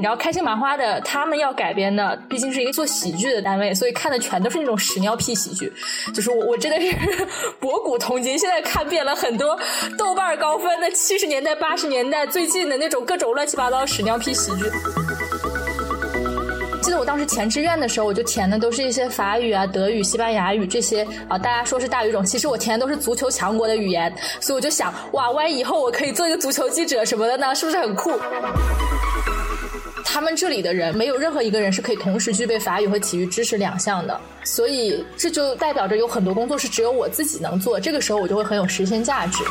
你知道开心麻花的他们要改编的，毕竟是一个做喜剧的单位，所以看的全都是那种屎尿屁喜剧。就是我我真的是 博古通今，现在看遍了很多豆瓣高分的七十年代、八十年代最近的那种各种乱七八糟屎尿屁喜剧。记得我当时填志愿的时候，我就填的都是一些法语啊、德语、西班牙语这些啊，大家说是大语种，其实我填的都是足球强国的语言，所以我就想，哇，万一以后我可以做一个足球记者什么的呢，是不是很酷？他们这里的人没有任何一个人是可以同时具备法语和体育知识两项的，所以这就代表着有很多工作是只有我自己能做，这个时候我就会很有实现价值。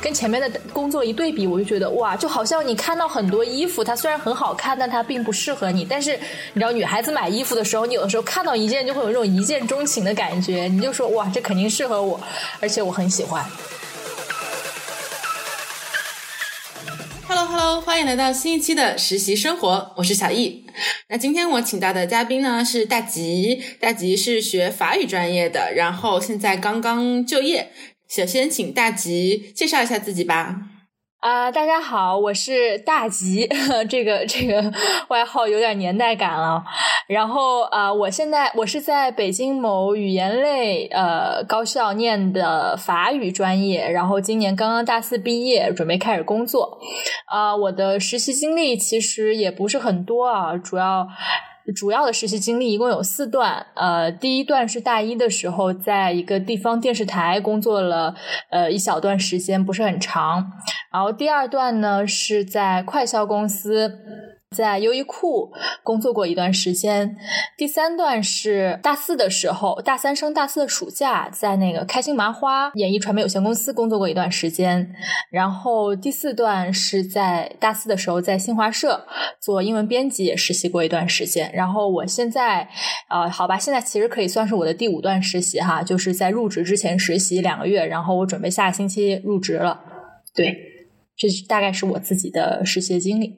跟前面的工作一对比，我就觉得哇，就好像你看到很多衣服，它虽然很好看，但它并不适合你。但是你知道，女孩子买衣服的时候，你有的时候看到一件就会有那种一见钟情的感觉，你就说哇，这肯定适合我，而且我很喜欢。Hello Hello，欢迎来到新一期的实习生活，我是小易。那今天我请到的嘉宾呢是大吉，大吉是学法语专业的，然后现在刚刚就业。首先，请大吉介绍一下自己吧。啊，大家好，我是大吉，这个这个 外号有点年代感了。然后啊，我现在我是在北京某语言类呃高校念的法语专业，然后今年刚刚大四毕业，准备开始工作。啊，我的实习经历其实也不是很多啊，主要。主要的实习经历一共有四段，呃，第一段是大一的时候，在一个地方电视台工作了，呃，一小段时间，不是很长。然后第二段呢，是在快销公司。在优衣库工作过一段时间，第三段是大四的时候，大三升大四的暑假，在那个开心麻花演艺传媒有限公司工作过一段时间，然后第四段是在大四的时候在新华社做英文编辑也实习过一段时间，然后我现在，呃，好吧，现在其实可以算是我的第五段实习哈，就是在入职之前实习两个月，然后我准备下个星期入职了，对，这大概是我自己的实习经历。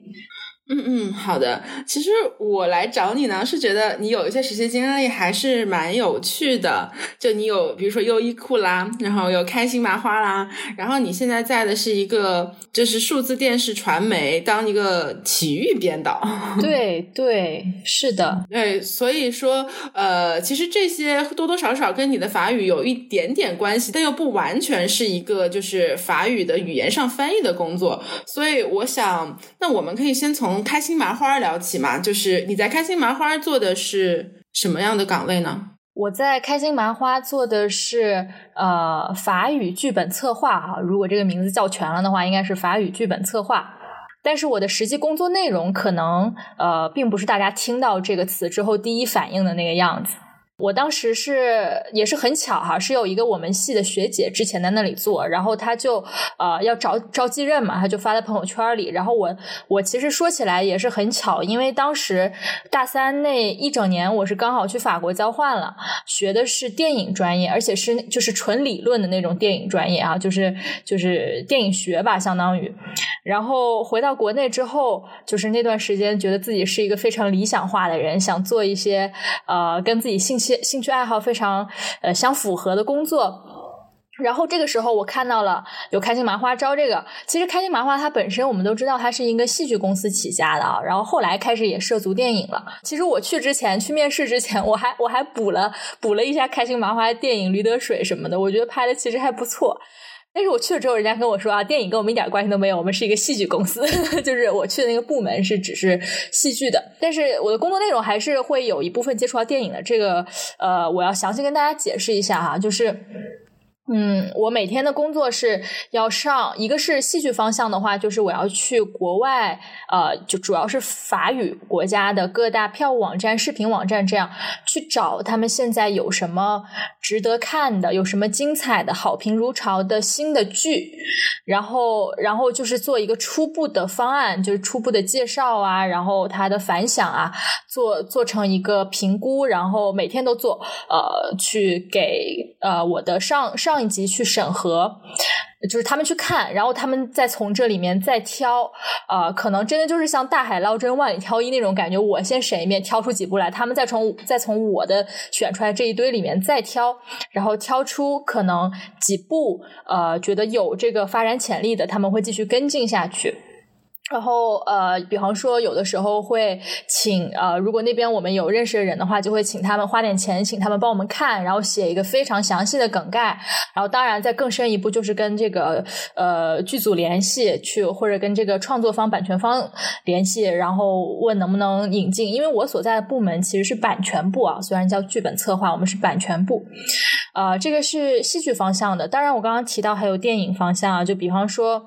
嗯嗯，好的。其实我来找你呢，是觉得你有一些实习经历还是蛮有趣的。就你有，比如说优衣库啦，然后有开心麻花啦，然后你现在在的是一个就是数字电视传媒，当一个体育编导。对对，是的。对，所以说，呃，其实这些多多少少跟你的法语有一点点关系，但又不完全是一个就是法语的语言上翻译的工作。所以我想，那我们可以先从。从开心麻花聊起嘛，就是你在开心麻花做的是什么样的岗位呢？我在开心麻花做的是呃法语剧本策划哈，如果这个名字叫全了的话，应该是法语剧本策划。但是我的实际工作内容可能呃并不是大家听到这个词之后第一反应的那个样子。我当时是也是很巧哈，是有一个我们系的学姐之前在那里做，然后她就呃要招招继任嘛，她就发在朋友圈里。然后我我其实说起来也是很巧，因为当时大三那一整年我是刚好去法国交换了，学的是电影专业，而且是就是纯理论的那种电影专业啊，就是就是电影学吧，相当于。然后回到国内之后，就是那段时间觉得自己是一个非常理想化的人，想做一些呃跟自己兴趣。兴趣爱好非常呃相符合的工作，然后这个时候我看到了有开心麻花招这个。其实开心麻花它本身我们都知道它是一个戏剧公司起家的啊，然后后来开始也涉足电影了。其实我去之前去面试之前，我还我还补了补了一下开心麻花电影《驴得水》什么的，我觉得拍的其实还不错。但是我去了之后，人家跟我说啊，电影跟我们一点关系都没有，我们是一个戏剧公司，就是我去的那个部门是只是戏剧的。但是我的工作内容还是会有一部分接触到电影的，这个呃，我要详细跟大家解释一下哈，就是。嗯，我每天的工作是要上，一个是戏剧方向的话，就是我要去国外，呃，就主要是法语国家的各大票务网站、视频网站这样去找他们现在有什么值得看的，有什么精彩的、好评如潮的新的剧，然后，然后就是做一个初步的方案，就是初步的介绍啊，然后它的反响啊，做做成一个评估，然后每天都做，呃，去给呃我的上上。上一级去审核，就是他们去看，然后他们再从这里面再挑，呃，可能真的就是像大海捞针、万里挑一那种感觉。我先审一遍，挑出几部来，他们再从再从我的选出来这一堆里面再挑，然后挑出可能几部呃觉得有这个发展潜力的，他们会继续跟进下去。然后呃，比方说有的时候会请呃，如果那边我们有认识的人的话，就会请他们花点钱，请他们帮我们看，然后写一个非常详细的梗概。然后当然再更深一步，就是跟这个呃剧组联系去，或者跟这个创作方、版权方联系，然后问能不能引进。因为我所在的部门其实是版权部啊，虽然叫剧本策划，我们是版权部。啊，这个是戏剧方向的。当然我刚刚提到还有电影方向啊，就比方说。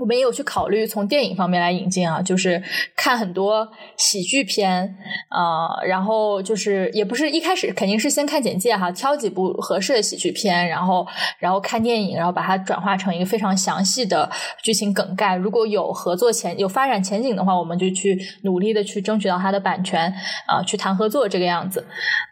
我们也有去考虑从电影方面来引进啊，就是看很多喜剧片啊，然后就是也不是一开始肯定是先看简介哈，挑几部合适的喜剧片，然后然后看电影，然后把它转化成一个非常详细的剧情梗概。如果有合作前有发展前景的话，我们就去努力的去争取到它的版权啊，去谈合作这个样子。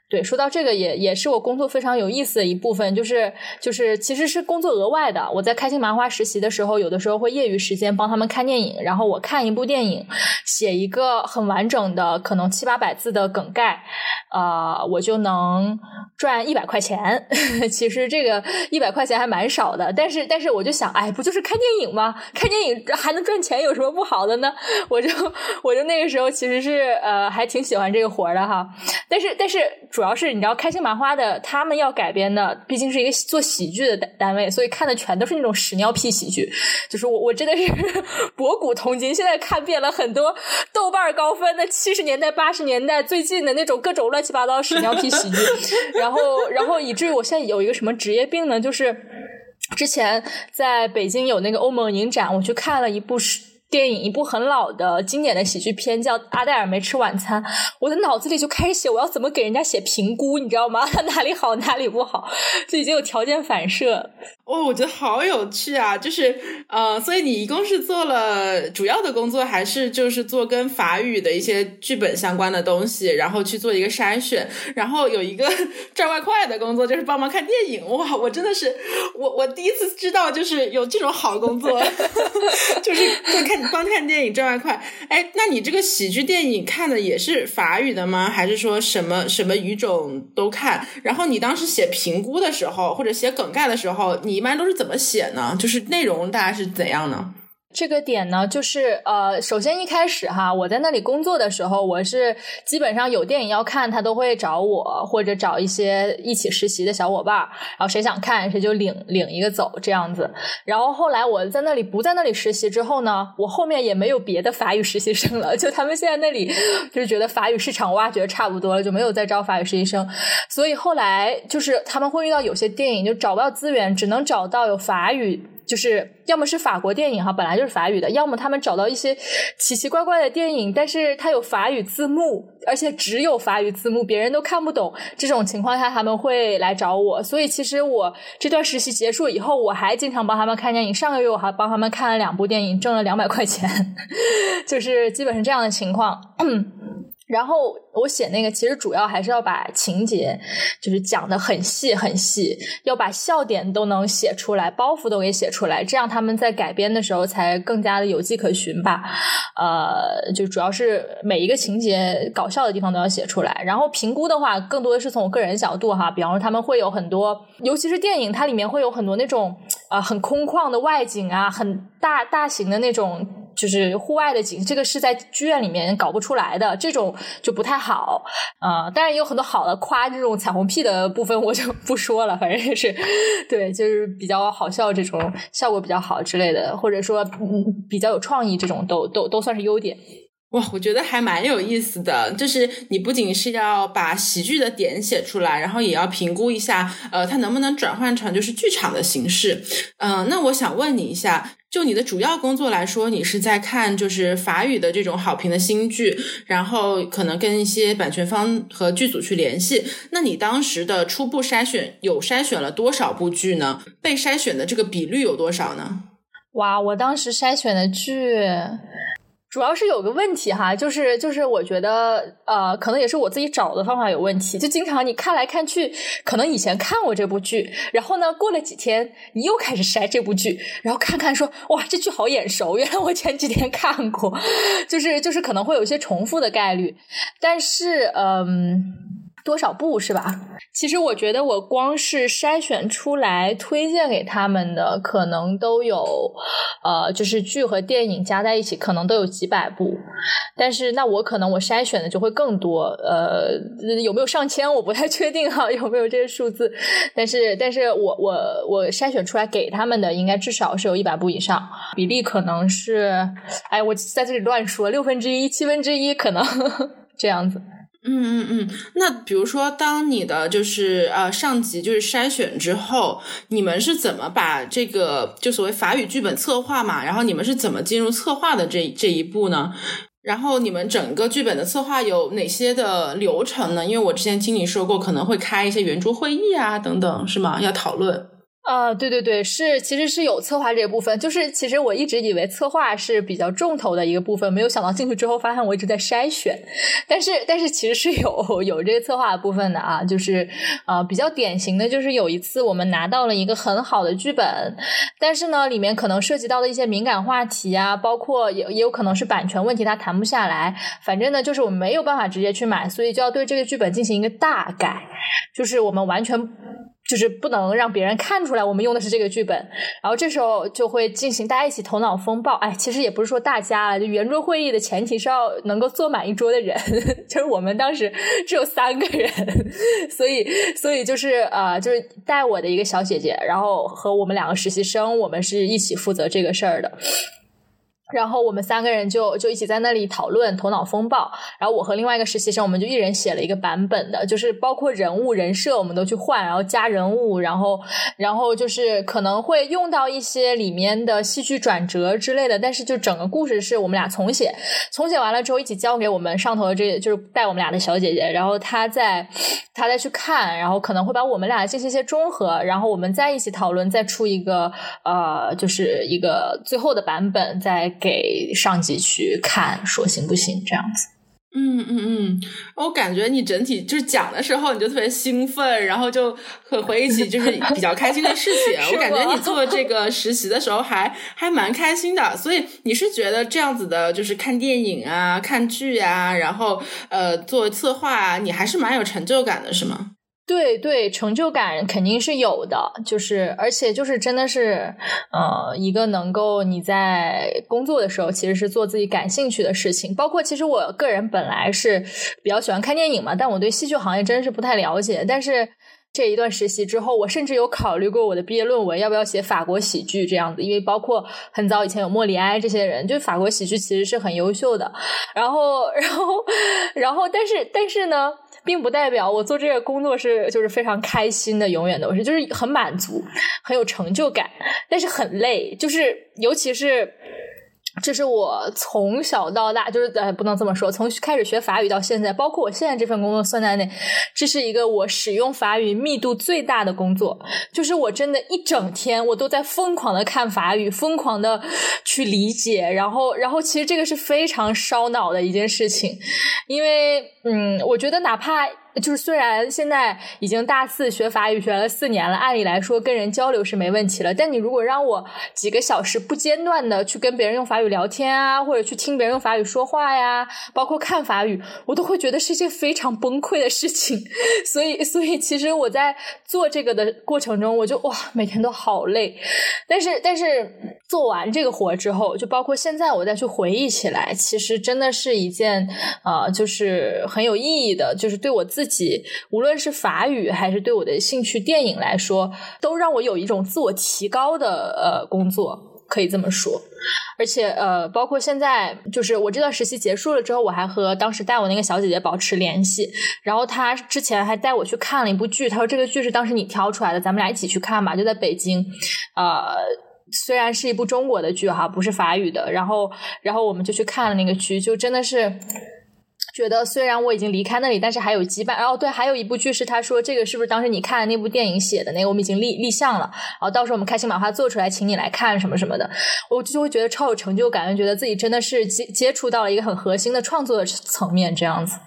对，说到这个也也是我工作非常有意思的一部分，就是就是其实是工作额外的。我在开心麻花实习的时候，有的时候会业余时间帮他们看电影，然后我看一部电影，写一个很完整的，可能七八百字的梗概，啊，我就能赚一百块钱。其实这个一百块钱还蛮少的，但是但是我就想，哎，不就是看电影吗？看电影还能赚钱，有什么不好的呢？我就我就那个时候其实是呃还挺喜欢这个活的哈，但是但是。主要是你知道，开心麻花的他们要改编的，毕竟是一个做喜剧的单位，所以看的全都是那种屎尿屁喜剧。就是我我真的是 博古通今，现在看遍了很多豆瓣高分的七十年代、八十年代最近的那种各种乱七八糟屎尿屁喜剧，然后然后以至于我现在有一个什么职业病呢？就是之前在北京有那个欧盟影展，我去看了一部是。电影一部很老的经典的喜剧片叫《阿黛尔没吃晚餐》，我的脑子里就开始写我要怎么给人家写评估，你知道吗？哪里好哪里不好，就已经有条件反射。哦，我觉得好有趣啊！就是呃，所以你一共是做了主要的工作，还是就是做跟法语的一些剧本相关的东西，然后去做一个筛选，然后有一个 赚外快的工作，就是帮忙看电影。哇，我真的是我我第一次知道，就是有这种好工作，就是在看。光看电影赚外快，哎，那你这个喜剧电影看的也是法语的吗？还是说什么什么语种都看？然后你当时写评估的时候，或者写梗概的时候，你一般都是怎么写呢？就是内容大概是怎样呢？这个点呢，就是呃，首先一开始哈，我在那里工作的时候，我是基本上有电影要看，他都会找我，或者找一些一起实习的小伙伴，然后谁想看谁就领领一个走这样子。然后后来我在那里不在那里实习之后呢，我后面也没有别的法语实习生了，就他们现在那里就是觉得法语市场挖掘差不多了，就没有再招法语实习生。所以后来就是他们会遇到有些电影就找不到资源，只能找到有法语。就是要么是法国电影哈，本来就是法语的；要么他们找到一些奇奇怪怪的电影，但是它有法语字幕，而且只有法语字幕，别人都看不懂。这种情况下，他们会来找我。所以，其实我这段实习结束以后，我还经常帮他们看电影。上个月我还帮他们看了两部电影，挣了两百块钱，就是基本是这样的情况。然后我写那个，其实主要还是要把情节就是讲的很细很细，要把笑点都能写出来，包袱都给写出来，这样他们在改编的时候才更加的有迹可循吧。呃，就主要是每一个情节搞笑的地方都要写出来。然后评估的话，更多的是从我个人角度哈，比方说他们会有很多，尤其是电影，它里面会有很多那种啊很空旷的外景啊，很大大型的那种。就是户外的景，这个是在剧院里面搞不出来的，这种就不太好啊。当然也有很多好的，夸这种彩虹屁的部分我就 不说了，反正也是对，就是比较好笑这种效果比较好之类的，或者说嗯比较有创意这种都都都算是优点。哇，我觉得还蛮有意思的，就是你不仅是要把喜剧的点写出来，然后也要评估一下，呃，它能不能转换成就是剧场的形式。嗯，那我想问你一下。就你的主要工作来说，你是在看就是法语的这种好评的新剧，然后可能跟一些版权方和剧组去联系。那你当时的初步筛选有筛选了多少部剧呢？被筛选的这个比率有多少呢？哇，我当时筛选的剧。主要是有个问题哈，就是就是我觉得呃，可能也是我自己找的方法有问题，就经常你看来看去，可能以前看过这部剧，然后呢过了几天你又开始筛这部剧，然后看看说哇这剧好眼熟，原来我前几天看过，就是就是可能会有一些重复的概率，但是嗯。多少部是吧？其实我觉得我光是筛选出来推荐给他们的，可能都有，呃，就是剧和电影加在一起，可能都有几百部。但是那我可能我筛选的就会更多，呃，有没有上千我不太确定哈，有没有这个数字？但是，但是我我我筛选出来给他们的，应该至少是有一百部以上，比例可能是，哎，我在这里乱说，六分之一、七分之一，可能 这样子。嗯嗯嗯，那比如说，当你的就是呃上级就是筛选之后，你们是怎么把这个就所谓法语剧本策划嘛？然后你们是怎么进入策划的这这一步呢？然后你们整个剧本的策划有哪些的流程呢？因为我之前听你说过，可能会开一些圆桌会议啊等等，是吗？要讨论。啊，对对对，是其实是有策划这一部分，就是其实我一直以为策划是比较重头的一个部分，没有想到进去之后发现我一直在筛选，但是但是其实是有有这个策划部分的啊，就是呃比较典型的就是有一次我们拿到了一个很好的剧本，但是呢里面可能涉及到的一些敏感话题啊，包括也也有可能是版权问题，它谈不下来，反正呢就是我们没有办法直接去买，所以就要对这个剧本进行一个大改，就是我们完全。就是不能让别人看出来我们用的是这个剧本，然后这时候就会进行大家一起头脑风暴。哎，其实也不是说大家啊，就圆桌会议的前提是要能够坐满一桌的人，就是我们当时只有三个人，所以所以就是呃，就是带我的一个小姐姐，然后和我们两个实习生，我们是一起负责这个事儿的。然后我们三个人就就一起在那里讨论头脑风暴，然后我和另外一个实习生，我们就一人写了一个版本的，就是包括人物人设我们都去换，然后加人物，然后然后就是可能会用到一些里面的戏剧转折之类的，但是就整个故事是我们俩重写，重写完了之后一起交给我们上头的这就是带我们俩的小姐姐，然后她再她再去看，然后可能会把我们俩进行一些中和，然后我们再一起讨论，再出一个呃就是一个最后的版本再。给上级去看，说行不行？这样子。嗯嗯嗯，我感觉你整体就是讲的时候，你就特别兴奋，然后就很回忆起就是比较开心的事情。我感觉你做这个实习的时候还还蛮开心的，所以你是觉得这样子的，就是看电影啊、看剧啊，然后呃做策划啊，你还是蛮有成就感的，是吗？对对，成就感肯定是有的，就是而且就是真的是，呃，一个能够你在工作的时候其实是做自己感兴趣的事情。包括其实我个人本来是比较喜欢看电影嘛，但我对戏剧行业真是不太了解。但是这一段实习之后，我甚至有考虑过我的毕业论文要不要写法国喜剧这样子，因为包括很早以前有莫里埃这些人，就法国喜剧其实是很优秀的。然后，然后，然后，但是，但是呢？并不代表我做这个工作是就是非常开心的，永远都是就是很满足，很有成就感，但是很累，就是尤其是。这是我从小到大，就是呃，不能这么说，从开始学法语到现在，包括我现在这份工作算在内，这是一个我使用法语密度最大的工作。就是我真的一整天，我都在疯狂的看法语，疯狂的去理解，然后，然后其实这个是非常烧脑的一件事情，因为，嗯，我觉得哪怕。就是虽然现在已经大四学法语学了四年了，按理来说跟人交流是没问题了。但你如果让我几个小时不间断的去跟别人用法语聊天啊，或者去听别人用法语说话呀，包括看法语，我都会觉得是一件非常崩溃的事情。所以，所以其实我在做这个的过程中，我就哇，每天都好累。但是，但是做完这个活之后，就包括现在我再去回忆起来，其实真的是一件啊，就是很有意义的，就是对我自。自己无论是法语还是对我的兴趣电影来说，都让我有一种自我提高的呃工作，可以这么说。而且呃，包括现在，就是我这段实习结束了之后，我还和当时带我那个小姐姐保持联系。然后她之前还带我去看了一部剧，她说这个剧是当时你挑出来的，咱们俩一起去看吧，就在北京。呃，虽然是一部中国的剧哈，不是法语的。然后，然后我们就去看了那个剧，就真的是。觉得虽然我已经离开那里，但是还有羁绊。然后对，还有一部剧是他说这个是不是当时你看的那部电影写的那个？我们已经立立项了，然后到时候我们开心麻花做出来，请你来看什么什么的，我就会觉得超有成就感，觉得自己真的是接接触到了一个很核心的创作的层面，这样子。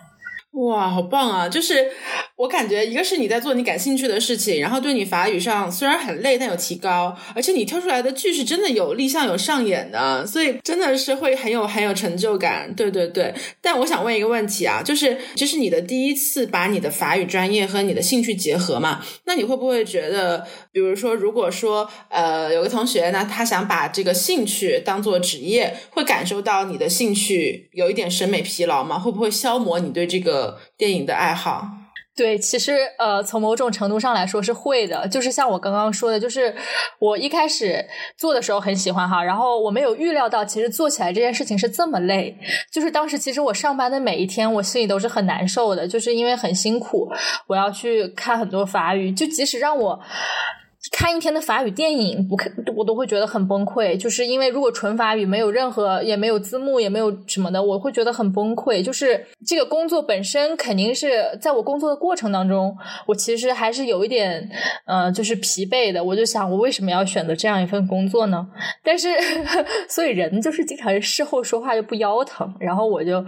哇，好棒啊！就是我感觉，一个是你在做你感兴趣的事情，然后对你法语上虽然很累，但有提高，而且你挑出来的句是真的有立项、有上演的，所以真的是会很有很有成就感。对对对。但我想问一个问题啊，就是这是你的第一次把你的法语专业和你的兴趣结合嘛？那你会不会觉得，比如说，如果说呃有个同学呢，他想把这个兴趣当做职业，会感受到你的兴趣有一点审美疲劳吗？会不会消磨你对这个？电影的爱好，对，其实呃，从某种程度上来说是会的。就是像我刚刚说的，就是我一开始做的时候很喜欢哈，然后我没有预料到，其实做起来这件事情是这么累。就是当时其实我上班的每一天，我心里都是很难受的，就是因为很辛苦，我要去看很多法语，就即使让我。看一天的法语电影，不看我都会觉得很崩溃。就是因为如果纯法语，没有任何也没有字幕，也没有什么的，我会觉得很崩溃。就是这个工作本身肯定是在我工作的过程当中，我其实还是有一点呃，就是疲惫的。我就想，我为什么要选择这样一份工作呢？但是，所以人就是经常事后说话就不腰疼。然后我就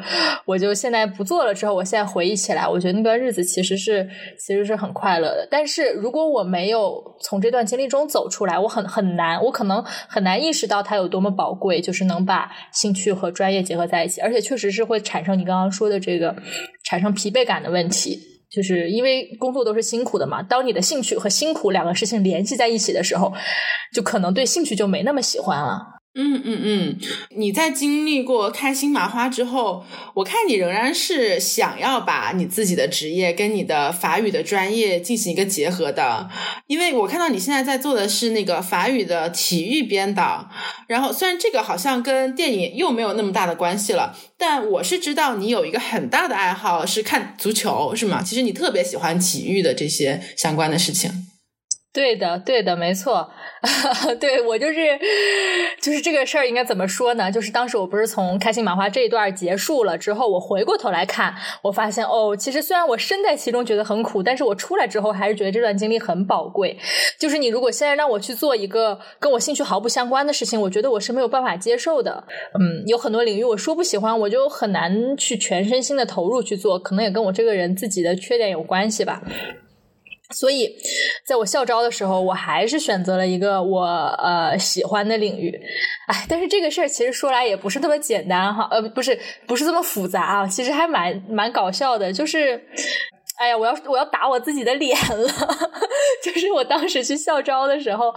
我就现在不做了之后，我现在回忆起来，我觉得那段日子其实是其实是很快乐的。但是如果我没有从这段经历中走出来，我很很难，我可能很难意识到它有多么宝贵，就是能把兴趣和专业结合在一起，而且确实是会产生你刚刚说的这个产生疲惫感的问题，就是因为工作都是辛苦的嘛。当你的兴趣和辛苦两个事情联系在一起的时候，就可能对兴趣就没那么喜欢了。嗯嗯嗯，你在经历过开心麻花之后，我看你仍然是想要把你自己的职业跟你的法语的专业进行一个结合的，因为我看到你现在在做的是那个法语的体育编导，然后虽然这个好像跟电影又没有那么大的关系了，但我是知道你有一个很大的爱好是看足球，是吗？其实你特别喜欢体育的这些相关的事情。对的，对的，没错，对我就是，就是这个事儿应该怎么说呢？就是当时我不是从开心麻花这一段结束了之后，我回过头来看，我发现哦，其实虽然我身在其中觉得很苦，但是我出来之后还是觉得这段经历很宝贵。就是你如果现在让我去做一个跟我兴趣毫不相关的事情，我觉得我是没有办法接受的。嗯，有很多领域我说不喜欢，我就很难去全身心的投入去做，可能也跟我这个人自己的缺点有关系吧。所以，在我校招的时候，我还是选择了一个我呃喜欢的领域，哎，但是这个事儿其实说来也不是那么简单哈，呃，不是不是这么复杂啊，其实还蛮蛮搞笑的，就是。哎呀，我要我要打我自己的脸了！就是我当时去校招的时候，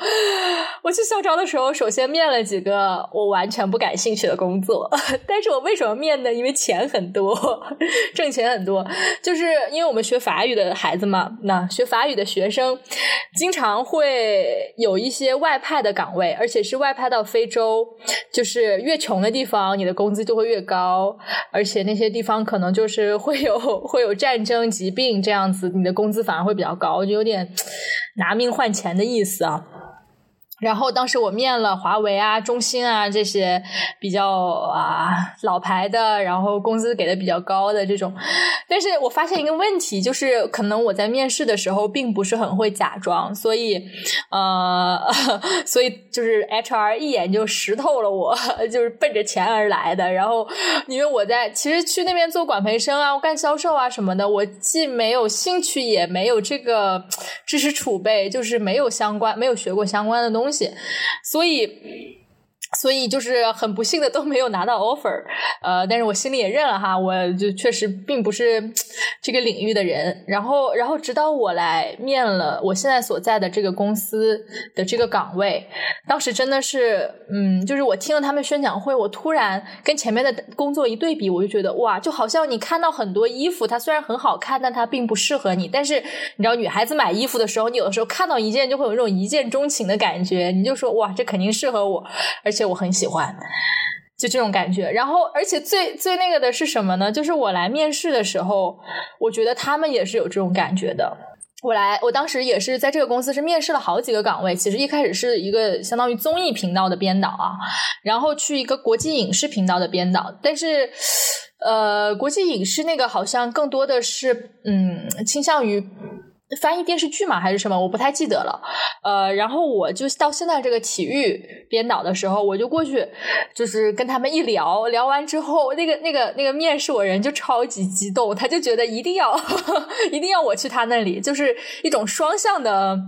我去校招的时候，首先面了几个我完全不感兴趣的工作。但是我为什么面呢？因为钱很多，挣钱很多。就是因为我们学法语的孩子嘛，那学法语的学生经常会有一些外派的岗位，而且是外派到非洲。就是越穷的地方，你的工资就会越高，而且那些地方可能就是会有会有战争、疾病。这样子，你的工资反而会比较高，就有点 拿命换钱的意思啊。然后当时我面了华为啊、中兴啊这些比较啊老牌的，然后工资给的比较高的这种，但是我发现一个问题，就是可能我在面试的时候并不是很会假装，所以呃，所以就是 HR 一眼就识透了我，就是奔着钱而来的。然后因为我在其实去那边做管培生啊，我干销售啊什么的，我既没有兴趣，也没有这个知识储备，就是没有相关，没有学过相关的东。东西，所以。所以就是很不幸的都没有拿到 offer，呃，但是我心里也认了哈，我就确实并不是这个领域的人。然后，然后直到我来面了我现在所在的这个公司的这个岗位，当时真的是，嗯，就是我听了他们宣讲会，我突然跟前面的工作一对比，我就觉得哇，就好像你看到很多衣服，它虽然很好看，但它并不适合你。但是你知道，女孩子买衣服的时候，你有的时候看到一件就会有那种一见钟情的感觉，你就说哇，这肯定适合我，而且。我很喜欢，就这种感觉。然后，而且最最那个的是什么呢？就是我来面试的时候，我觉得他们也是有这种感觉的。我来，我当时也是在这个公司是面试了好几个岗位。其实一开始是一个相当于综艺频道的编导啊，然后去一个国际影视频道的编导。但是，呃，国际影视那个好像更多的是嗯，倾向于。翻译电视剧嘛，还是什么，我不太记得了。呃，然后我就到现在这个体育编导的时候，我就过去，就是跟他们一聊，聊完之后，那个那个那个面试我人就超级激动，他就觉得一定要 一定要我去他那里，就是一种双向的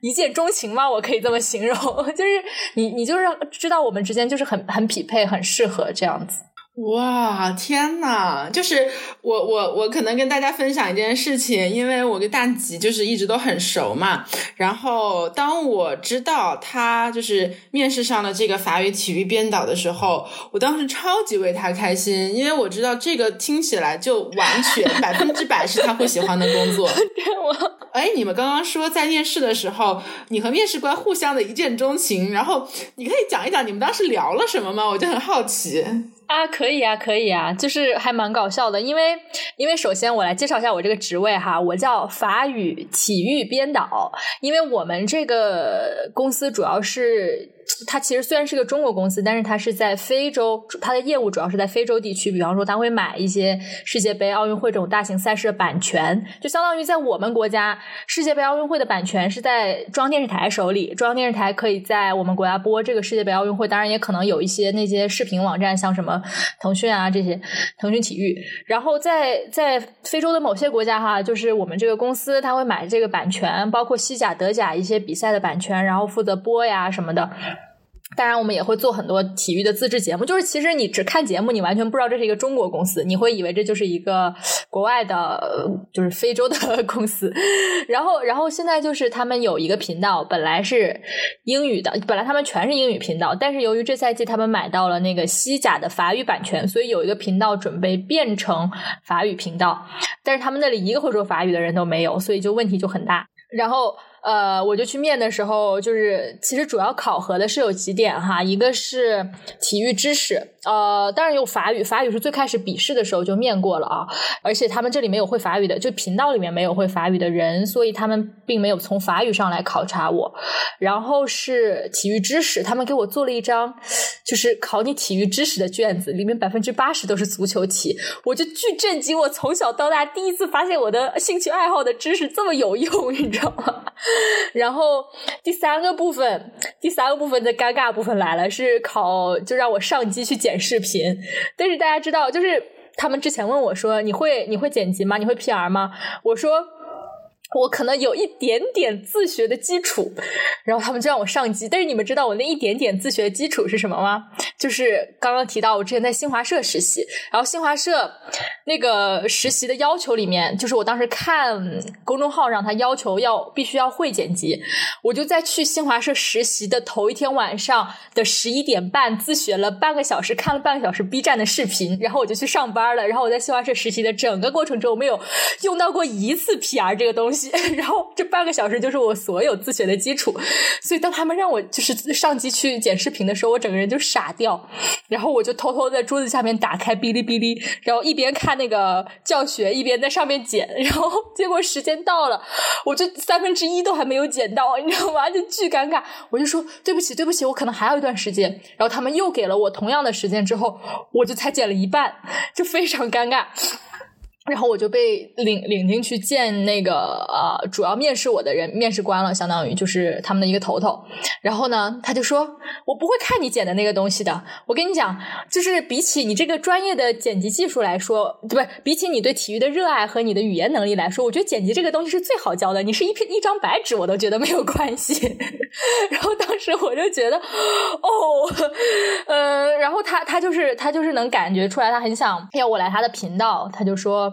一见钟情嘛，我可以这么形容，就是你你就是知道我们之间就是很很匹配，很适合这样子。哇，天呐！就是我我我可能跟大家分享一件事情，因为我跟大吉就是一直都很熟嘛。然后当我知道他就是面试上了这个法语体育编导的时候，我当时超级为他开心，因为我知道这个听起来就完全 百分之百是他会喜欢的工作。我哎，你们刚刚说在面试的时候，你和面试官互相的一见钟情，然后你可以讲一讲你们当时聊了什么吗？我就很好奇。啊，可以啊，可以啊，就是还蛮搞笑的，因为因为首先我来介绍一下我这个职位哈，我叫法语体育编导，因为我们这个公司主要是。它其实虽然是个中国公司，但是它是在非洲，它的业务主要是在非洲地区。比方说，它会买一些世界杯、奥运会这种大型赛事的版权，就相当于在我们国家，世界杯、奥运会的版权是在中央电视台手里，中央电视台可以在我们国家播这个世界杯、奥运会。当然，也可能有一些那些视频网站，像什么腾讯啊这些，腾讯体育。然后在在非洲的某些国家哈，就是我们这个公司，它会买这个版权，包括西甲、德甲一些比赛的版权，然后负责播呀什么的。当然，我们也会做很多体育的自制节目。就是其实你只看节目，你完全不知道这是一个中国公司，你会以为这就是一个国外的，就是非洲的 公司。然后，然后现在就是他们有一个频道，本来是英语的，本来他们全是英语频道，但是由于这赛季他们买到了那个西甲的法语版权，所以有一个频道准备变成法语频道，但是他们那里一个会说法语的人都没有，所以就问题就很大。然后。呃，我就去面的时候，就是其实主要考核的是有几点哈，一个是体育知识，呃，当然有法语，法语是最开始笔试的时候就面过了啊，而且他们这里没有会法语的，就频道里面没有会法语的人，所以他们并没有从法语上来考察我。然后是体育知识，他们给我做了一张就是考你体育知识的卷子，里面百分之八十都是足球题，我就巨震惊，我从小到大第一次发现我的兴趣爱好的知识这么有用，你知道吗？然后第三个部分，第三个部分的尴尬部分来了，是考就让我上机去剪视频。但是大家知道，就是他们之前问我说：“你会你会剪辑吗？你会 PR 吗？”我说。我可能有一点点自学的基础，然后他们就让我上机。但是你们知道我那一点点自学的基础是什么吗？就是刚刚提到我之前在新华社实习，然后新华社那个实习的要求里面，就是我当时看公众号让他要求要必须要会剪辑，我就在去新华社实习的头一天晚上的十一点半自学了半个小时，看了半个小时 B 站的视频，然后我就去上班了。然后我在新华社实习的整个过程中我没有用到过一次 PR 这个东西 然后这半个小时就是我所有自学的基础，所以当他们让我就是上机去剪视频的时候，我整个人就傻掉。然后我就偷偷在桌子下面打开哔哩哔哩，然后一边看那个教学，一边在上面剪。然后结果时间到了，我就三分之一都还没有剪到，你知道吗？就巨尴尬。我就说对不起，对不起，我可能还有一段时间。然后他们又给了我同样的时间之后，我就才剪了一半，就非常尴尬。然后我就被领领进去见那个呃主要面试我的人面试官了，相当于就是他们的一个头头。然后呢，他就说：“我不会看你剪的那个东西的。我跟你讲，就是比起你这个专业的剪辑技术来说，不是比起你对体育的热爱和你的语言能力来说，我觉得剪辑这个东西是最好教的。你是一片一张白纸，我都觉得没有关系。然后当时我就觉得，哦，呃，然后他他就是他就是能感觉出来，他很想要我来他的频道，他就说。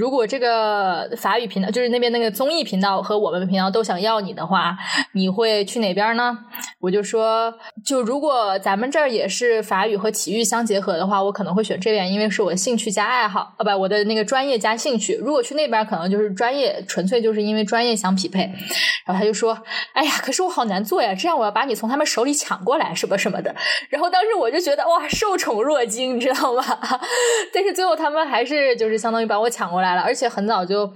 如果这个法语频道就是那边那个综艺频道和我们频道都想要你的话，你会去哪边呢？我就说，就如果咱们这儿也是法语和体育相结合的话，我可能会选这边，因为是我兴趣加爱好，啊不，我的那个专业加兴趣。如果去那边，可能就是专业，纯粹就是因为专业相匹配。然后他就说：“哎呀，可是我好难做呀，这样我要把你从他们手里抢过来，什么什么的。”然后当时我就觉得哇，受宠若惊，你知道吗？但是最后他们还是就是相当于把我抢过来。来了，而且很早就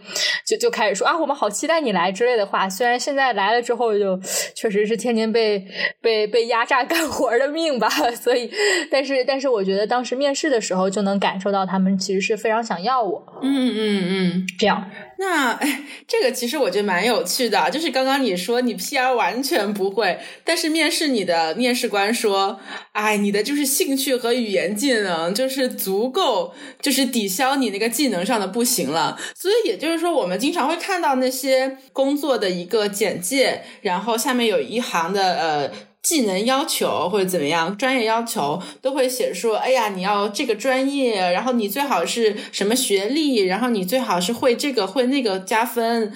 就就开始说啊，我们好期待你来之类的话。虽然现在来了之后，就确实是天天被被被压榨干活的命吧。所以，但是但是，我觉得当时面试的时候就能感受到他们其实是非常想要我。嗯嗯嗯，这样。那哎，这个其实我觉得蛮有趣的，就是刚刚你说你 PR 完全不会，但是面试你的面试官说，哎，你的就是兴趣和语言技能就是足够，就是抵消你那个技能上的不行了。所以也就是说，我们经常会看到那些工作的一个简介，然后下面有一行的呃。技能要求或者怎么样，专业要求都会写说，哎呀，你要这个专业，然后你最好是什么学历，然后你最好是会这个会那个加分。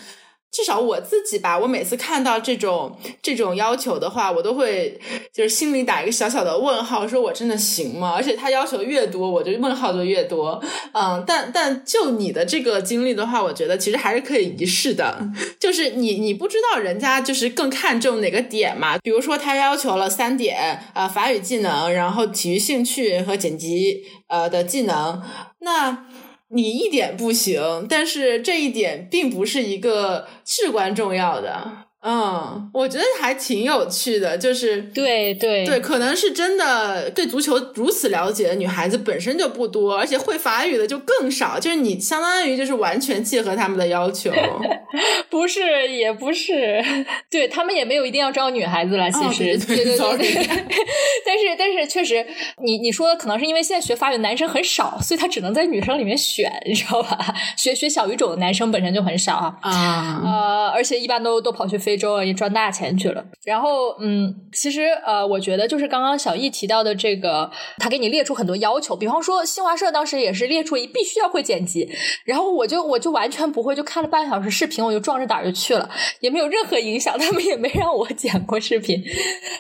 至少我自己吧，我每次看到这种这种要求的话，我都会就是心里打一个小小的问号，说我真的行吗？而且他要求越多，我就问号就越多。嗯，但但就你的这个经历的话，我觉得其实还是可以一试的。就是你你不知道人家就是更看重哪个点嘛？比如说他要求了三点，呃，法语技能，然后体育兴趣和剪辑呃的技能，那。你一点不行，但是这一点并不是一个至关重要的。嗯，我觉得还挺有趣的，就是对对对，可能是真的对足球如此了解的女孩子本身就不多，而且会法语的就更少，就是你相当于就是完全契合他们的要求。不是，也不是，对他们也没有一定要招女孩子了，其实对对 对。但是但是确实，你你说可能是因为现在学法语的男生很少，所以他只能在女生里面选，你知道吧？学学小语种的男生本身就很少啊，呃，而且一般都都跑去。非洲也赚大钱去了，然后嗯，其实呃，我觉得就是刚刚小易提到的这个，他给你列出很多要求，比方说新华社当时也是列出一必须要会剪辑，然后我就我就完全不会，就看了半个小时视频，我就壮着胆就去了，也没有任何影响，他们也没让我剪过视频，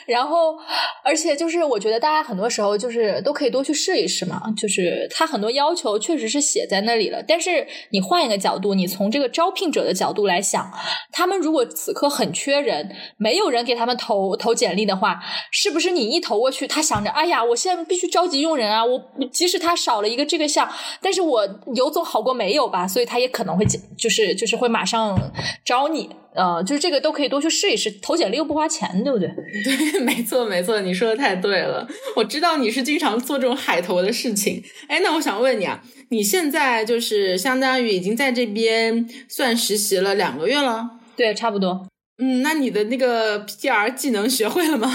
然后而且就是我觉得大家很多时候就是都可以多去试一试嘛，就是他很多要求确实是写在那里了，但是你换一个角度，你从这个招聘者的角度来想，他们如果此刻。很缺人，没有人给他们投投简历的话，是不是你一投过去，他想着，哎呀，我现在必须着急用人啊！我即使他少了一个这个项，但是我有总好过没有吧？所以他也可能会就是就是会马上招你，呃，就是这个都可以多去试一试，投简历又不花钱，对不对？对，没错没错，你说的太对了。我知道你是经常做这种海投的事情。哎，那我想问你啊，你现在就是相当于已经在这边算实习了两个月了？对，差不多。嗯，那你的那个 PR 技能学会了吗？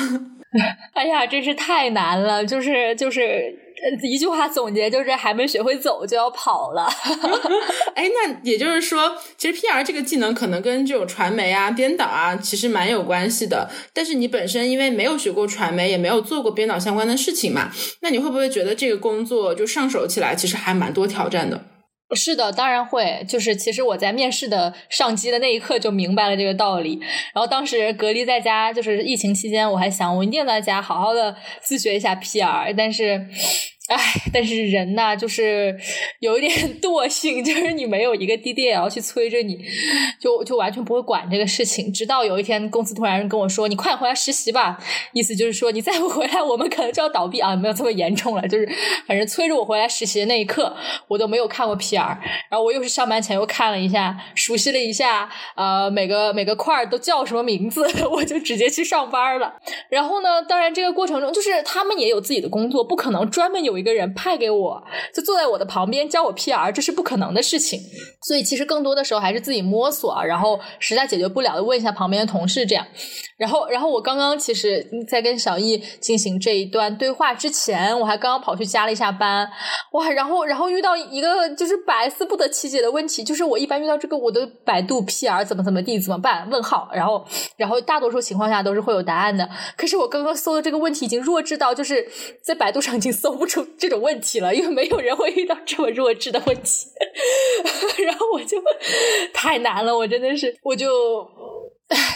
哎呀，真是太难了！就是就是一句话总结，就是还没学会走就要跑了。哎，那也就是说，其实 PR 这个技能可能跟这种传媒啊、编导啊，其实蛮有关系的。但是你本身因为没有学过传媒，也没有做过编导相关的事情嘛，那你会不会觉得这个工作就上手起来其实还蛮多挑战的？是的，当然会。就是其实我在面试的上机的那一刻就明白了这个道理。然后当时隔离在家，就是疫情期间，我还想我一定在家好好的自学一下 PR，但是。唉，但是人呐，就是有一点 惰性，就是你没有一个 DDL 去催着你，就就完全不会管这个事情。直到有一天，公司突然跟我说：“你快回来实习吧。”意思就是说，你再不回来，我们可能就要倒闭啊！没有这么严重了，就是反正催着我回来实习的那一刻，我都没有看过 PR。然后我又是上班前又看了一下，熟悉了一下，呃，每个每个块儿都叫什么名字，我就直接去上班了。然后呢，当然这个过程中，就是他们也有自己的工作，不可能专门有。有一个人派给我，就坐在我的旁边教我 PR，这是不可能的事情。所以其实更多的时候还是自己摸索，然后实在解决不了的问一下旁边的同事这样。然后，然后我刚刚其实，在跟小易进行这一段对话之前，我还刚刚跑去加了一下班，哇！然后，然后遇到一个就是百思不得其解的问题，就是我一般遇到这个，我的百度 PR 怎么怎么地怎么办？问号。然后，然后大多数情况下都是会有答案的。可是我刚刚搜的这个问题已经弱智到，就是在百度上已经搜不出这种问题了，因为没有人会遇到这么弱智的问题。然后我就太难了，我真的是，我就。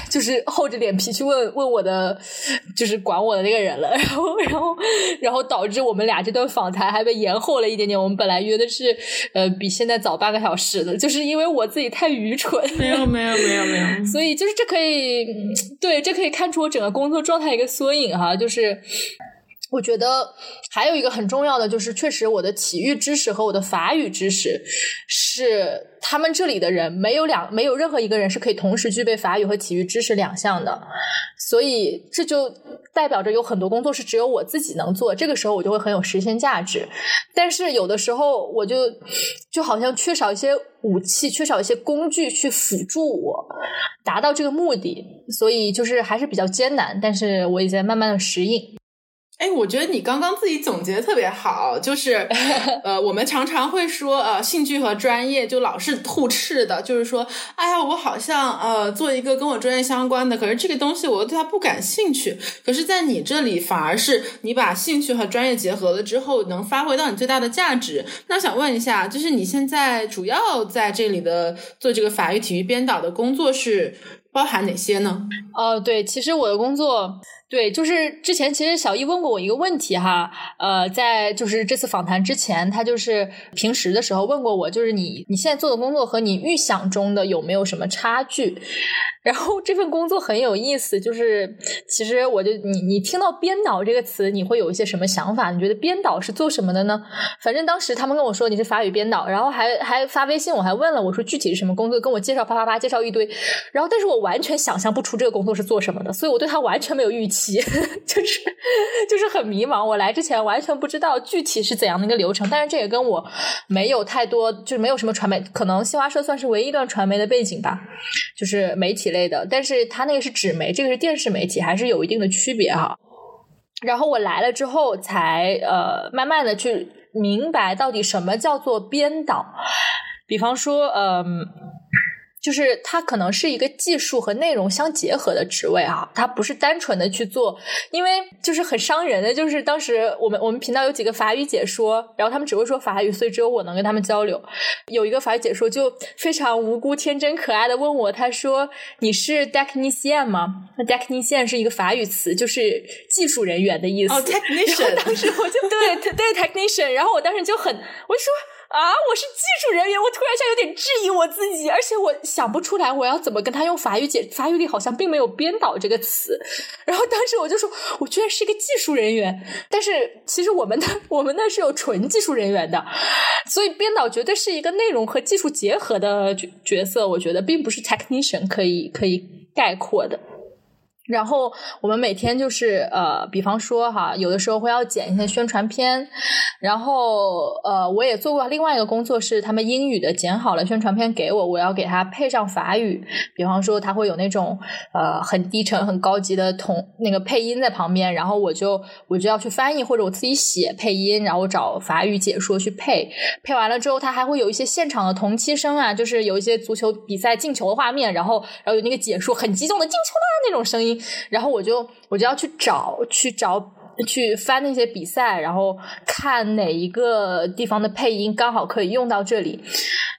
就是厚着脸皮去问问我的，就是管我的那个人了，然后，然后，然后导致我们俩这段访谈还被延后了一点点。我们本来约的是，呃，比现在早半个小时的，就是因为我自己太愚蠢。没有，没有，没有，没有。所以，就是这可以，对，这可以看出我整个工作状态一个缩影哈，就是。我觉得还有一个很重要的就是，确实我的体育知识和我的法语知识是他们这里的人没有两没有任何一个人是可以同时具备法语和体育知识两项的，所以这就代表着有很多工作是只有我自己能做，这个时候我就会很有实现价值。但是有的时候我就就好像缺少一些武器，缺少一些工具去辅助我达到这个目的，所以就是还是比较艰难。但是我也在慢慢的适应。哎，我觉得你刚刚自己总结的特别好，就是 呃，我们常常会说呃，兴趣和专业就老是互斥的，就是说，哎呀，我好像呃做一个跟我专业相关的，可是这个东西我对它不感兴趣。可是，在你这里，反而是你把兴趣和专业结合了之后，能发挥到你最大的价值。那想问一下，就是你现在主要在这里的做这个法语体育编导的工作是包含哪些呢？哦，对，其实我的工作。对，就是之前其实小易问过我一个问题哈，呃，在就是这次访谈之前，他就是平时的时候问过我，就是你你现在做的工作和你预想中的有没有什么差距？然后这份工作很有意思，就是其实我就你你听到编导这个词，你会有一些什么想法？你觉得编导是做什么的呢？反正当时他们跟我说你是法语编导，然后还还发微信，我还问了我说具体是什么工作，跟我介绍啪啪啪介绍一堆，然后但是我完全想象不出这个工作是做什么的，所以我对他完全没有预期，就是就是很迷茫。我来之前完全不知道具体是怎样的一个流程，但是这也跟我没有太多，就是没有什么传媒，可能新华社算是唯一一段传媒的背景吧，就是媒体类。的，但是他那个是纸媒，这个是电视媒体，还是有一定的区别哈。然后我来了之后，才呃慢慢的去明白到底什么叫做编导，比方说，嗯。就是它可能是一个技术和内容相结合的职位啊，它不是单纯的去做，因为就是很伤人的。就是当时我们我们频道有几个法语解说，然后他们只会说法语，所以只有我能跟他们交流。有一个法语解说就非常无辜、天真、可爱的问我，他说：“你是 technician 吗？”那 technician 是一个法语词，就是技术人员的意思。哦，technician。当时我就 对对 technician，然后我当时就很我就说。啊！我是技术人员，我突然间有点质疑我自己，而且我想不出来我要怎么跟他用法语解。法语里好像并没有“编导”这个词，然后当时我就说，我居然是一个技术人员。但是其实我们的我们那是有纯技术人员的，所以编导绝对是一个内容和技术结合的角角色。我觉得并不是 technician 可以可以概括的。然后我们每天就是呃，比方说哈，有的时候会要剪一些宣传片，然后呃，我也做过另外一个工作，是他们英语的剪好了宣传片给我，我要给他配上法语。比方说他会有那种呃很低沉、很高级的同那个配音在旁边，然后我就我就要去翻译或者我自己写配音，然后找法语解说去配。配完了之后，他还会有一些现场的同期声啊，就是有一些足球比赛进球的画面，然后然后有那个解说很激动的进球啦那种声音。然后我就我就要去找去找去翻那些比赛，然后看哪一个地方的配音刚好可以用到这里。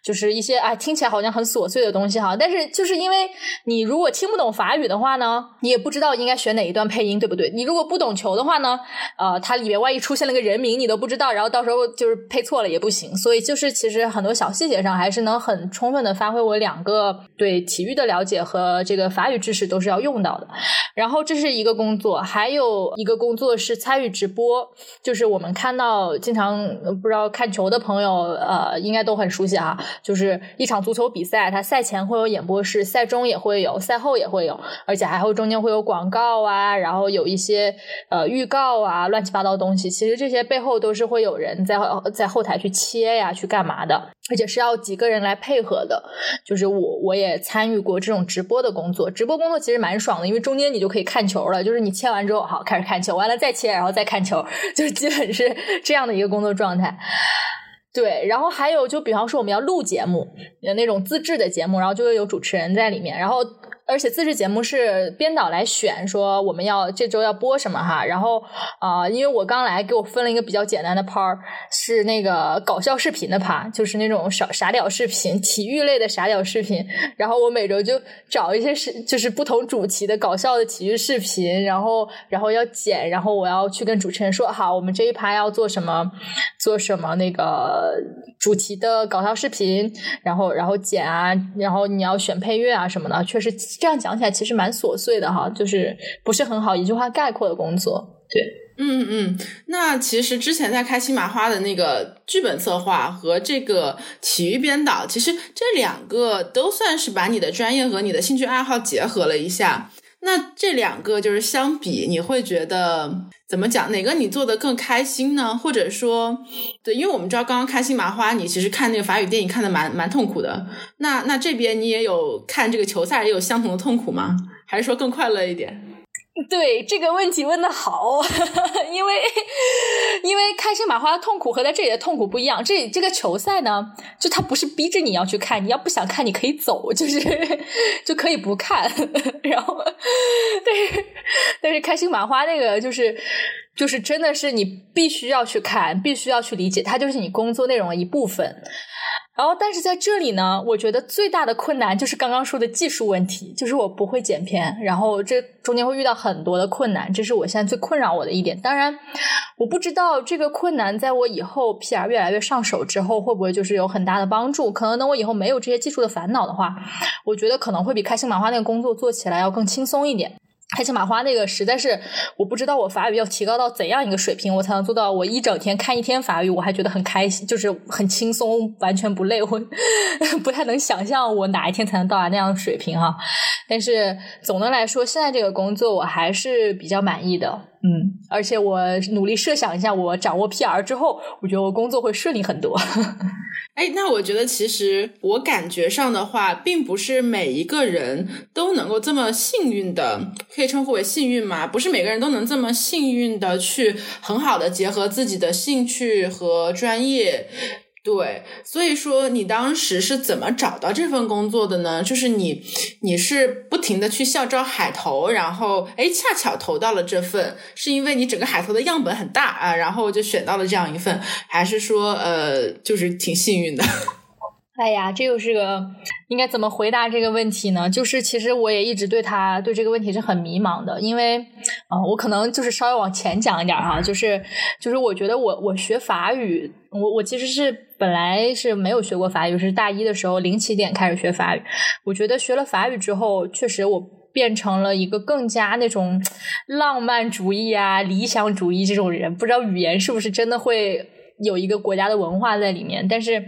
就是一些啊，听起来好像很琐碎的东西哈，但是就是因为你如果听不懂法语的话呢，你也不知道应该选哪一段配音，对不对？你如果不懂球的话呢，呃，它里面万一出现了个人名，你都不知道，然后到时候就是配错了也不行。所以就是其实很多小细节上还是能很充分的发挥我两个对体育的了解和这个法语知识都是要用到的。然后这是一个工作，还有一个工作是是参与直播，就是我们看到经常不知道看球的朋友，呃，应该都很熟悉啊。就是一场足球比赛，它赛前会有演播室，赛中也会有，赛后也会有，而且还会中间会有广告啊，然后有一些呃预告啊，乱七八糟东西。其实这些背后都是会有人在在后台去切呀，去干嘛的，而且是要几个人来配合的。就是我我也参与过这种直播的工作，直播工作其实蛮爽的，因为中间你就可以看球了，就是你切完之后，好开始看球，完了再切，然后再看球，就基本是这样的一个工作状态。对，然后还有就比方说我们要录节目，有那种自制的节目，然后就会有主持人在里面，然后。而且自制节目是编导来选，说我们要这周要播什么哈，然后啊，因为我刚来，给我分了一个比较简单的趴儿，是那个搞笑视频的趴，就是那种傻傻屌视频，体育类的傻屌视频。然后我每周就找一些是就是不同主题的搞笑的体育视频，然后然后要剪，然后我要去跟主持人说好，我们这一趴要做什么，做什么那个主题的搞笑视频，然后然后剪啊，然后你要选配乐啊什么的，确实。这样讲起来其实蛮琐碎的哈，就是不是很好一句话概括的工作。对，嗯嗯嗯，那其实之前在开心麻花的那个剧本策划和这个体育编导，其实这两个都算是把你的专业和你的兴趣爱好结合了一下。那这两个就是相比，你会觉得怎么讲？哪个你做的更开心呢？或者说，对，因为我们知道刚刚开心麻花，你其实看那个法语电影看的蛮蛮痛苦的。那那这边你也有看这个球赛，也有相同的痛苦吗？还是说更快乐一点？对这个问题问的好，因为因为开心麻花的痛苦和在这里的痛苦不一样。这这个球赛呢，就他不是逼着你要去看，你要不想看你可以走，就是 就可以不看。然后，但是但是开心麻花那个就是就是真的是你必须要去看，必须要去理解，它就是你工作内容的一部分。然后，但是在这里呢，我觉得最大的困难就是刚刚说的技术问题，就是我不会剪片，然后这中间会遇到很多的困难，这是我现在最困扰我的一点。当然，我不知道这个困难在我以后 PR 越来越上手之后，会不会就是有很大的帮助。可能等我以后没有这些技术的烦恼的话，我觉得可能会比开心麻花那个工作做起来要更轻松一点。开心麻花那个实在是，我不知道我法语要提高到怎样一个水平，我才能做到我一整天看一天法语，我还觉得很开心，就是很轻松，完全不累。我 不太能想象我哪一天才能到达那样的水平哈。但是总的来说，现在这个工作我还是比较满意的，嗯，而且我努力设想一下，我掌握 PR 之后，我觉得我工作会顺利很多。哎，那我觉得其实我感觉上的话，并不是每一个人都能够这么幸运的，可以称呼为幸运吗？不是每个人都能这么幸运的去很好的结合自己的兴趣和专业。对，所以说你当时是怎么找到这份工作的呢？就是你，你是不停的去校招海投，然后哎，恰巧投到了这份，是因为你整个海投的样本很大啊，然后就选到了这样一份，还是说呃，就是挺幸运的？哎呀，这又是个应该怎么回答这个问题呢？就是其实我也一直对他对这个问题是很迷茫的，因为啊，我可能就是稍微往前讲一点哈，就是就是我觉得我我学法语，我我其实是本来是没有学过法语，是大一的时候零起点开始学法语。我觉得学了法语之后，确实我变成了一个更加那种浪漫主义啊、理想主义这种人。不知道语言是不是真的会。有一个国家的文化在里面，但是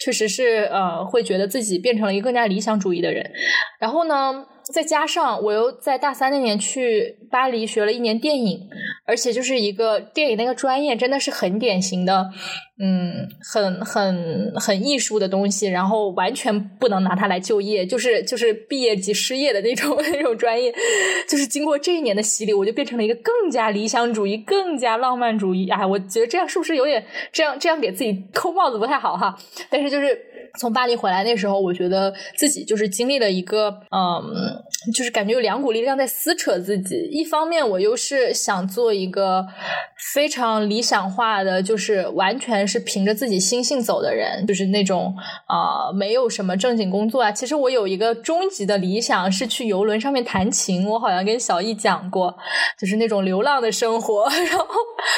确实是呃，会觉得自己变成了一个更加理想主义的人。然后呢？再加上我又在大三那年去巴黎学了一年电影，而且就是一个电影那个专业真的是很典型的，嗯，很很很艺术的东西，然后完全不能拿它来就业，就是就是毕业即失业的那种 那种专业。就是经过这一年的洗礼，我就变成了一个更加理想主义、更加浪漫主义。哎，我觉得这样是不是有点这样这样给自己扣帽子不太好哈？但是就是。从巴黎回来那时候，我觉得自己就是经历了一个，嗯，就是感觉有两股力量在撕扯自己。一方面，我又是想做一个非常理想化的，就是完全是凭着自己心性走的人，就是那种啊，没有什么正经工作啊。其实我有一个终极的理想是去游轮上面弹琴，我好像跟小易讲过，就是那种流浪的生活，然后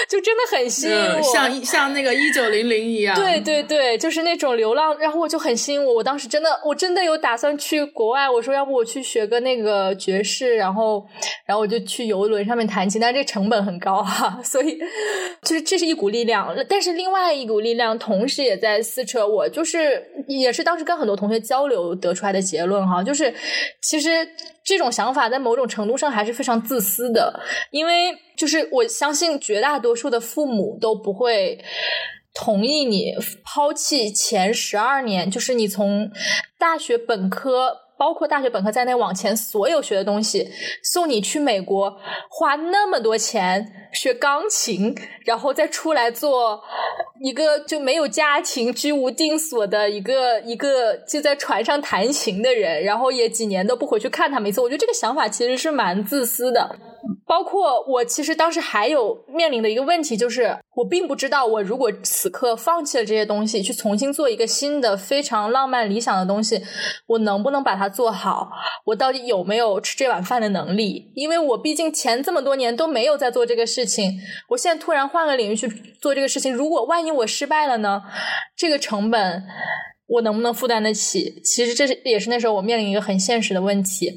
就真的很吸引我，像像那个一九零零一样。对对对，就是那种流浪，然后我。就很吸引我，我当时真的，我真的有打算去国外。我说，要不我去学个那个爵士，然后，然后我就去游轮上面弹琴，但是这成本很高哈，所以，就是这是一股力量。但是另外一股力量同时也在撕扯我，就是也是当时跟很多同学交流得出来的结论哈，就是其实这种想法在某种程度上还是非常自私的，因为就是我相信绝大多数的父母都不会。同意你抛弃前十二年，就是你从大学本科，包括大学本科在内往前所有学的东西，送你去美国，花那么多钱学钢琴，然后再出来做一个就没有家庭、居无定所的一个一个就在船上弹琴的人，然后也几年都不回去看他们一次。我觉得这个想法其实是蛮自私的。包括我，其实当时还有面临的一个问题，就是我并不知道，我如果此刻放弃了这些东西，去重新做一个新的非常浪漫理想的东西，我能不能把它做好？我到底有没有吃这碗饭的能力？因为我毕竟前这么多年都没有在做这个事情，我现在突然换个领域去做这个事情，如果万一我失败了呢？这个成本。我能不能负担得起？其实这是也是那时候我面临一个很现实的问题，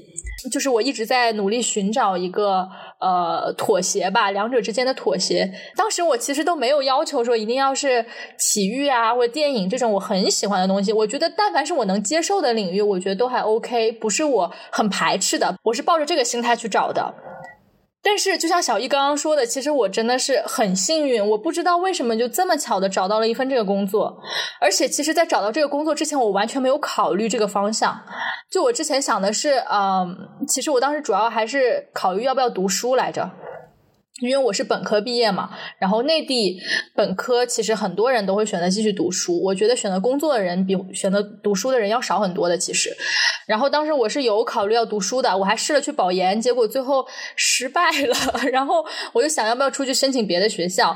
就是我一直在努力寻找一个呃妥协吧，两者之间的妥协。当时我其实都没有要求说一定要是体育啊或者电影这种我很喜欢的东西。我觉得但凡是我能接受的领域，我觉得都还 OK，不是我很排斥的。我是抱着这个心态去找的。但是，就像小易刚刚说的，其实我真的是很幸运，我不知道为什么就这么巧的找到了一份这个工作，而且其实，在找到这个工作之前，我完全没有考虑这个方向。就我之前想的是，嗯，其实我当时主要还是考虑要不要读书来着。因为我是本科毕业嘛，然后内地本科其实很多人都会选择继续读书。我觉得选择工作的人比选择读书的人要少很多的，其实。然后当时我是有考虑要读书的，我还试了去保研，结果最后失败了。然后我就想要不要出去申请别的学校，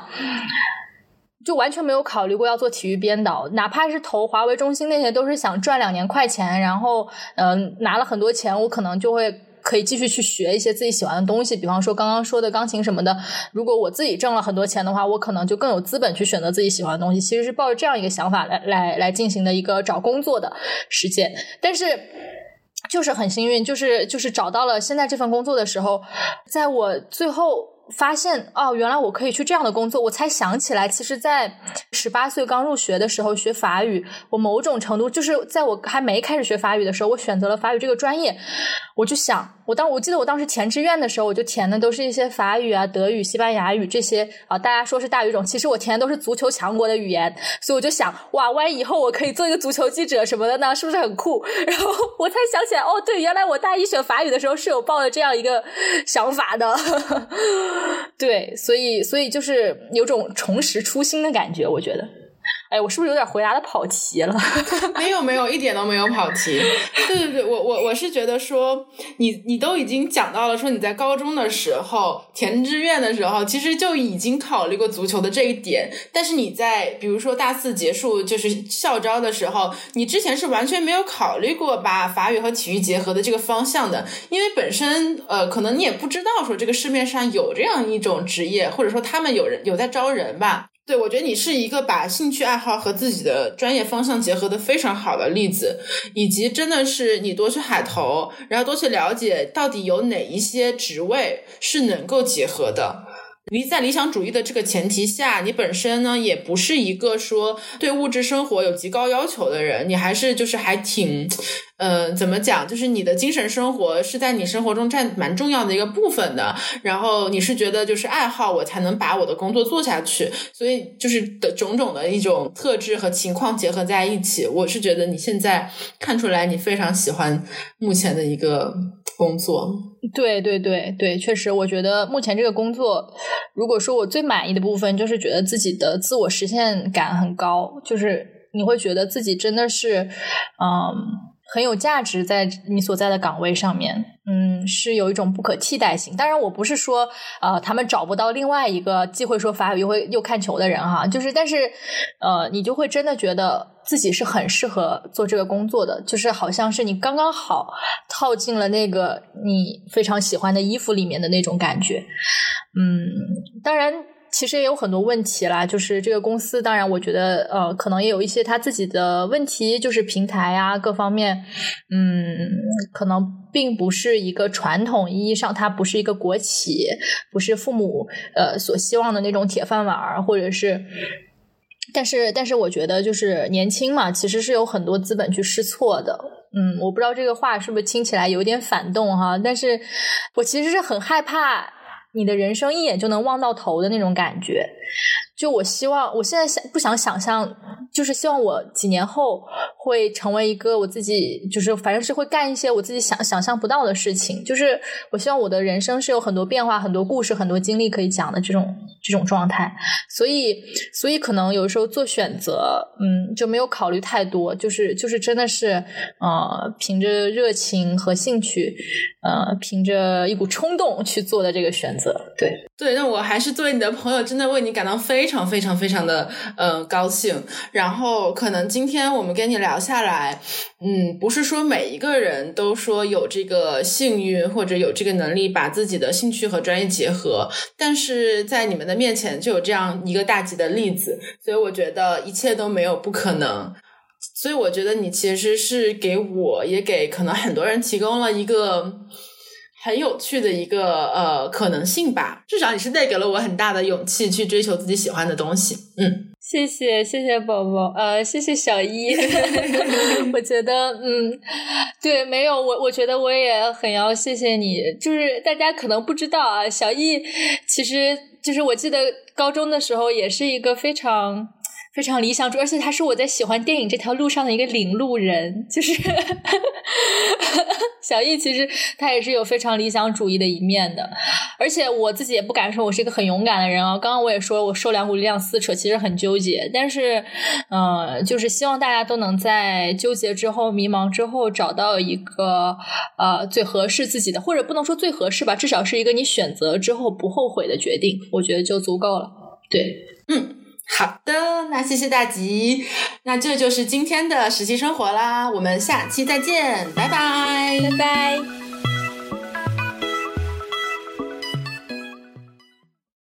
就完全没有考虑过要做体育编导，哪怕是投华为、中心那些，都是想赚两年快钱，然后嗯拿了很多钱，我可能就会。可以继续去学一些自己喜欢的东西，比方说刚刚说的钢琴什么的。如果我自己挣了很多钱的话，我可能就更有资本去选择自己喜欢的东西。其实是抱着这样一个想法来来来进行的一个找工作的实践。但是就是很幸运，就是就是找到了现在这份工作的时候，在我最后。发现哦，原来我可以去这样的工作，我才想起来，其实，在十八岁刚入学的时候学法语，我某种程度就是在我还没开始学法语的时候，我选择了法语这个专业，我就想，我当我记得我当时填志愿的时候，我就填的都是一些法语啊、德语、西班牙语这些啊，大家说是大语种，其实我填的都是足球强国的语言，所以我就想，哇，万一以后我可以做一个足球记者什么的呢，是不是很酷？然后我才想起来，哦，对，原来我大一选法语的时候是有抱着这样一个想法的。对，所以所以就是有种重拾初心的感觉，我觉得。哎，我是不是有点回答的跑题了？没有，没有，一点都没有跑题。对对对，我我我是觉得说，你你都已经讲到了，说你在高中的时候填志愿的时候，其实就已经考虑过足球的这一点。但是你在比如说大四结束就是校招的时候，你之前是完全没有考虑过把法语和体育结合的这个方向的，因为本身呃，可能你也不知道说这个市面上有这样一种职业，或者说他们有人有在招人吧。对，我觉得你是一个把兴趣爱好和自己的专业方向结合的非常好的例子，以及真的是你多去海投，然后多去了解到底有哪一些职位是能够结合的。理在理想主义的这个前提下，你本身呢也不是一个说对物质生活有极高要求的人，你还是就是还挺，嗯，怎么讲？就是你的精神生活是在你生活中占蛮重要的一个部分的。然后你是觉得就是爱好我才能把我的工作做下去，所以就是的种种的一种特质和情况结合在一起，我是觉得你现在看出来你非常喜欢目前的一个工作。对对对对，确实，我觉得目前这个工作，如果说我最满意的部分，就是觉得自己的自我实现感很高，就是你会觉得自己真的是，嗯。很有价值，在你所在的岗位上面，嗯，是有一种不可替代性。当然，我不是说，呃，他们找不到另外一个既会说法语又会又看球的人哈，就是，但是，呃，你就会真的觉得自己是很适合做这个工作的，就是好像是你刚刚好套进了那个你非常喜欢的衣服里面的那种感觉。嗯，当然。其实也有很多问题啦，就是这个公司，当然我觉得，呃，可能也有一些他自己的问题，就是平台啊各方面，嗯，可能并不是一个传统意义上，它不是一个国企，不是父母呃所希望的那种铁饭碗，或者是，但是但是我觉得就是年轻嘛，其实是有很多资本去试错的，嗯，我不知道这个话是不是听起来有点反动哈，但是我其实是很害怕。你的人生一眼就能望到头的那种感觉。就我希望，我现在想不想想象，就是希望我几年后会成为一个我自己，就是反正是会干一些我自己想想象不到的事情。就是我希望我的人生是有很多变化、很多故事、很多经历可以讲的这种这种状态。所以，所以可能有时候做选择，嗯，就没有考虑太多，就是就是真的是，呃，凭着热情和兴趣，呃，凭着一股冲动去做的这个选择。对对，那我还是作为你的朋友，真的为你感到非。非常非常非常的嗯高兴，然后可能今天我们跟你聊下来，嗯，不是说每一个人都说有这个幸运或者有这个能力把自己的兴趣和专业结合，但是在你们的面前就有这样一个大吉的例子，所以我觉得一切都没有不可能。所以我觉得你其实是给我也给可能很多人提供了一个很有趣的一个呃可能性吧。至少你是带给了我很大的勇气去追求自己喜欢的东西。嗯，谢谢谢谢宝宝，呃，谢谢小一。我觉得，嗯，对，没有我，我觉得我也很要谢谢你。就是大家可能不知道啊，小易其实就是我记得高中的时候也是一个非常。非常理想主义，而且他是我在喜欢电影这条路上的一个领路人。就是 小易，其实他也是有非常理想主义的一面的。而且我自己也不敢说我是一个很勇敢的人啊。刚刚我也说我受两股力量撕扯，其实很纠结。但是，嗯，就是希望大家都能在纠结之后、迷茫之后，找到一个呃最合适自己的，或者不能说最合适吧，至少是一个你选择之后不后悔的决定。我觉得就足够了。对，嗯。好的，那谢谢大吉，那这就是今天的实习生活啦，我们下期再见，拜拜，拜拜。